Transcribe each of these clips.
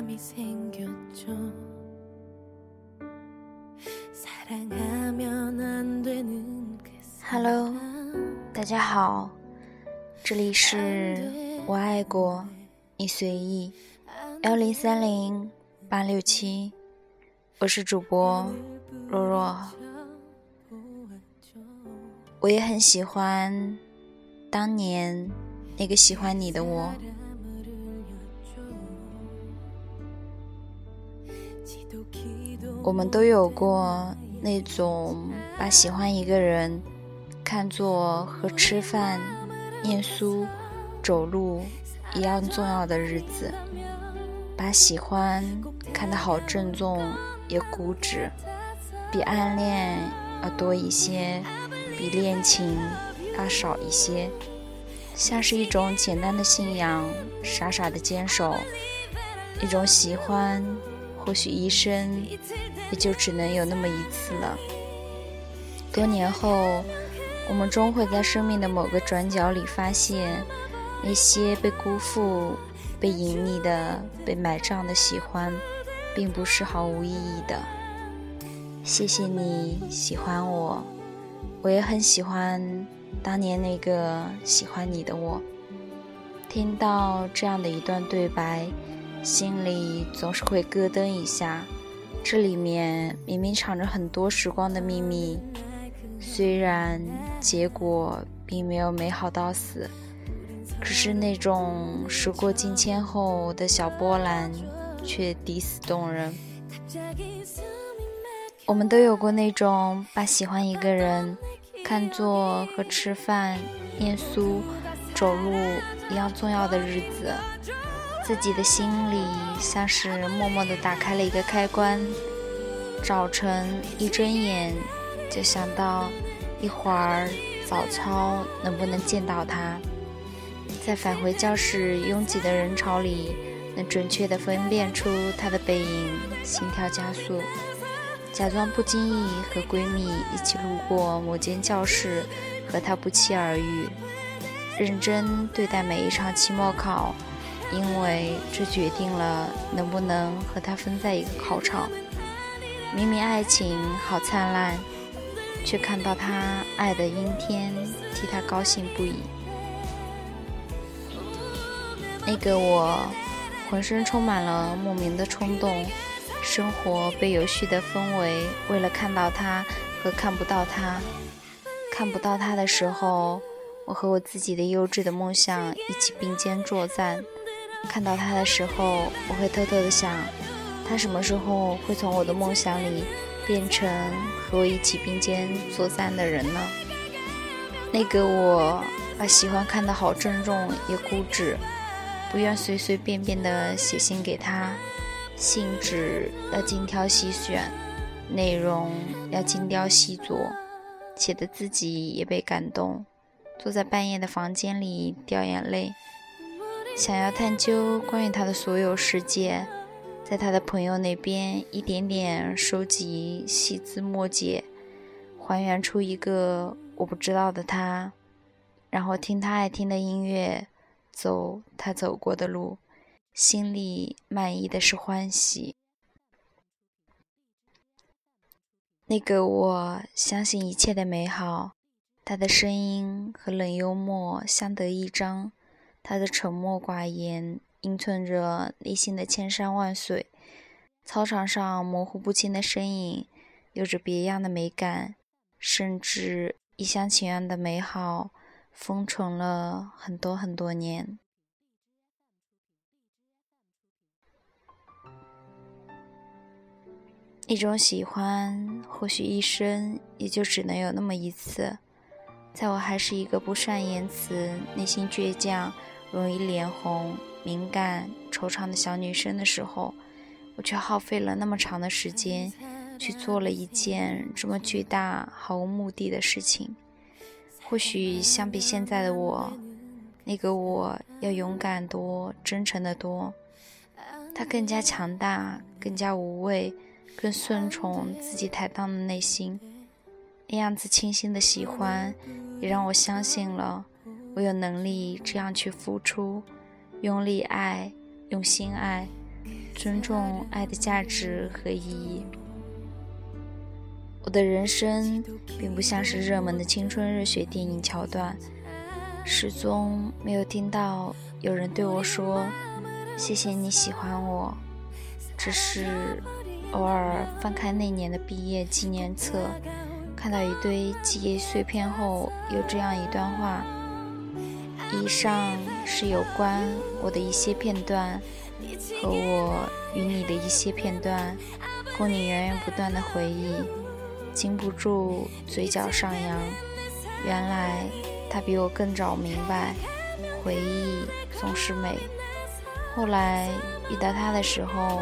마음이 생겼죠 사랑하면 안 되는 그 Hello，大家好，这里是我爱过你随意幺零三零八六七，我是主播若若。我也很喜欢当年那个喜欢你的我。 我们都有过那种把喜欢一个人看作和吃饭、念书、走路一样重要的日子，把喜欢看得好郑重也固执，比暗恋要多一些，比恋情要少一些，像是一种简单的信仰，傻傻的坚守，一种喜欢。或许一生也就只能有那么一次了。多年后，我们终会在生命的某个转角里发现，那些被辜负、被隐匿的、被买账的喜欢，并不是毫无意义的。谢谢你喜欢我，我也很喜欢当年那个喜欢你的我。听到这样的一段对白。心里总是会咯噔一下，这里面明明藏着很多时光的秘密，虽然结果并没有美好到死，可是那种时过境迁后的小波澜却抵死动人。我们都有过那种把喜欢一个人看作和吃饭、念书、走路一样重要的日子。自己的心里像是默默地打开了一个开关，早晨一睁眼就想到一会儿早操能不能见到他，在返回教室拥挤的人潮里能准确地分辨出他的背影，心跳加速，假装不经意和闺蜜一起路过某间教室，和他不期而遇，认真对待每一场期末考。因为这决定了能不能和他分在一个考场。明明爱情好灿烂，却看到他爱的阴天，替他高兴不已。那个我，浑身充满了莫名的冲动，生活被有序的分为为了看到他和看不到他。看不到他的时候，我和我自己的幼稚的梦想一起并肩作战。看到他的时候，我会偷偷的想，他什么时候会从我的梦想里变成和我一起并肩作战的人呢？那个我把喜欢看得好郑重也固执，不愿随随便便的写信给他，信纸要精挑细选，内容要精雕细琢，写的自己也被感动，坐在半夜的房间里掉眼泪。想要探究关于他的所有世界，在他的朋友那边一点点收集细枝末节，还原出一个我不知道的他，然后听他爱听的音乐，走他走过的路，心里满意的是欢喜。那个我相信一切的美好，他的声音和冷幽默相得益彰。他的沉默寡言映衬着内心的千山万水，操场上模糊不清的身影，有着别样的美感，甚至一厢情愿的美好，封存了很多很多年。一种喜欢，或许一生也就只能有那么一次。在我还是一个不善言辞、内心倔强。容易脸红、敏感、惆怅的小女生的时候，我却耗费了那么长的时间，去做了一件这么巨大、毫无目的的事情。或许相比现在的我，那个我要勇敢多、真诚的多。他更加强大，更加无畏，更顺从自己坦荡的内心。那样子清新的喜欢，也让我相信了。我有能力这样去付出，用力爱，用心爱，尊重爱的价值和意义。我的人生并不像是热门的青春热血电影桥段，始终没有听到有人对我说“谢谢你喜欢我”，只是偶尔翻开那年的毕业纪念册，看到一堆记忆碎片后，有这样一段话：以上是有关我的一些片段和我与你的一些片段，供你源源不断的回忆。禁不住嘴角上扬，原来他比我更早明白，回忆总是美。后来遇到他的时候，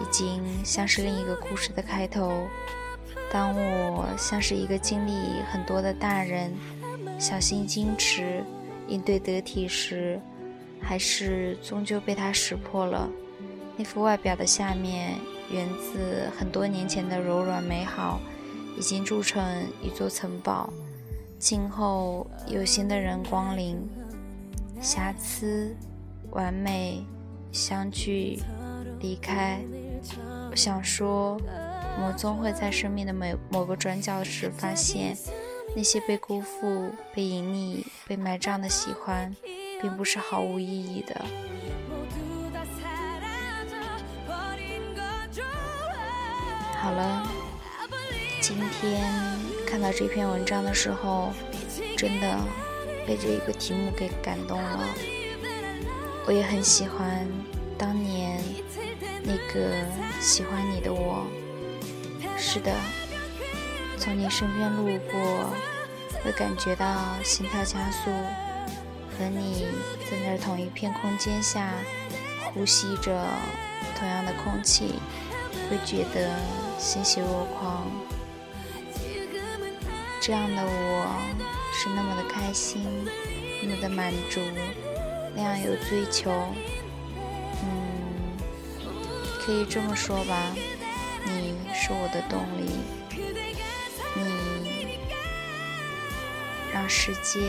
已经像是另一个故事的开头。当我像是一个经历很多的大人，小心矜持，应对得体时，还是终究被他识破了。那副外表的下面，源自很多年前的柔软美好。已经铸成一座城堡，今后有心的人光临，瑕疵、完美、相聚、离开。我想说，我们终会在生命的某某个转角时，发现那些被辜负、被隐匿、被埋葬的喜欢，并不是毫无意义的。好了。今天看到这篇文章的时候，真的被这一个题目给感动了。我也很喜欢当年那个喜欢你的我。是的，从你身边路过，会感觉到心跳加速，和你在那同一片空间下呼吸着同样的空气，会觉得欣喜若狂。这样的我是那么的开心，那么的满足，那样有追求。嗯，可以这么说吧，你是我的动力，你让世界、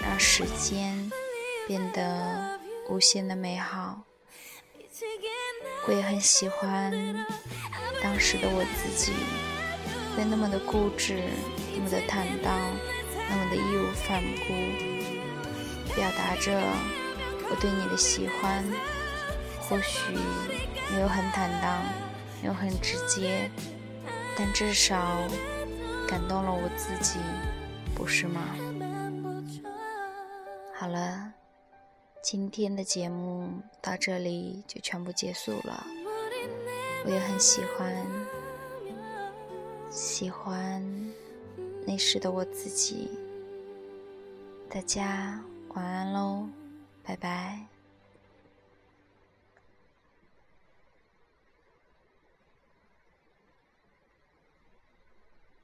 让时间变得无限的美好。我也很喜欢当时的我自己。会那么的固执，那么的坦荡，那么的义无反顾，表达着我对你的喜欢。或许没有很坦荡，没有很直接，但至少感动了我自己，不是吗？好了，今天的节目到这里就全部结束了。我也很喜欢。喜欢那时的我自己。大家晚安喽，拜拜。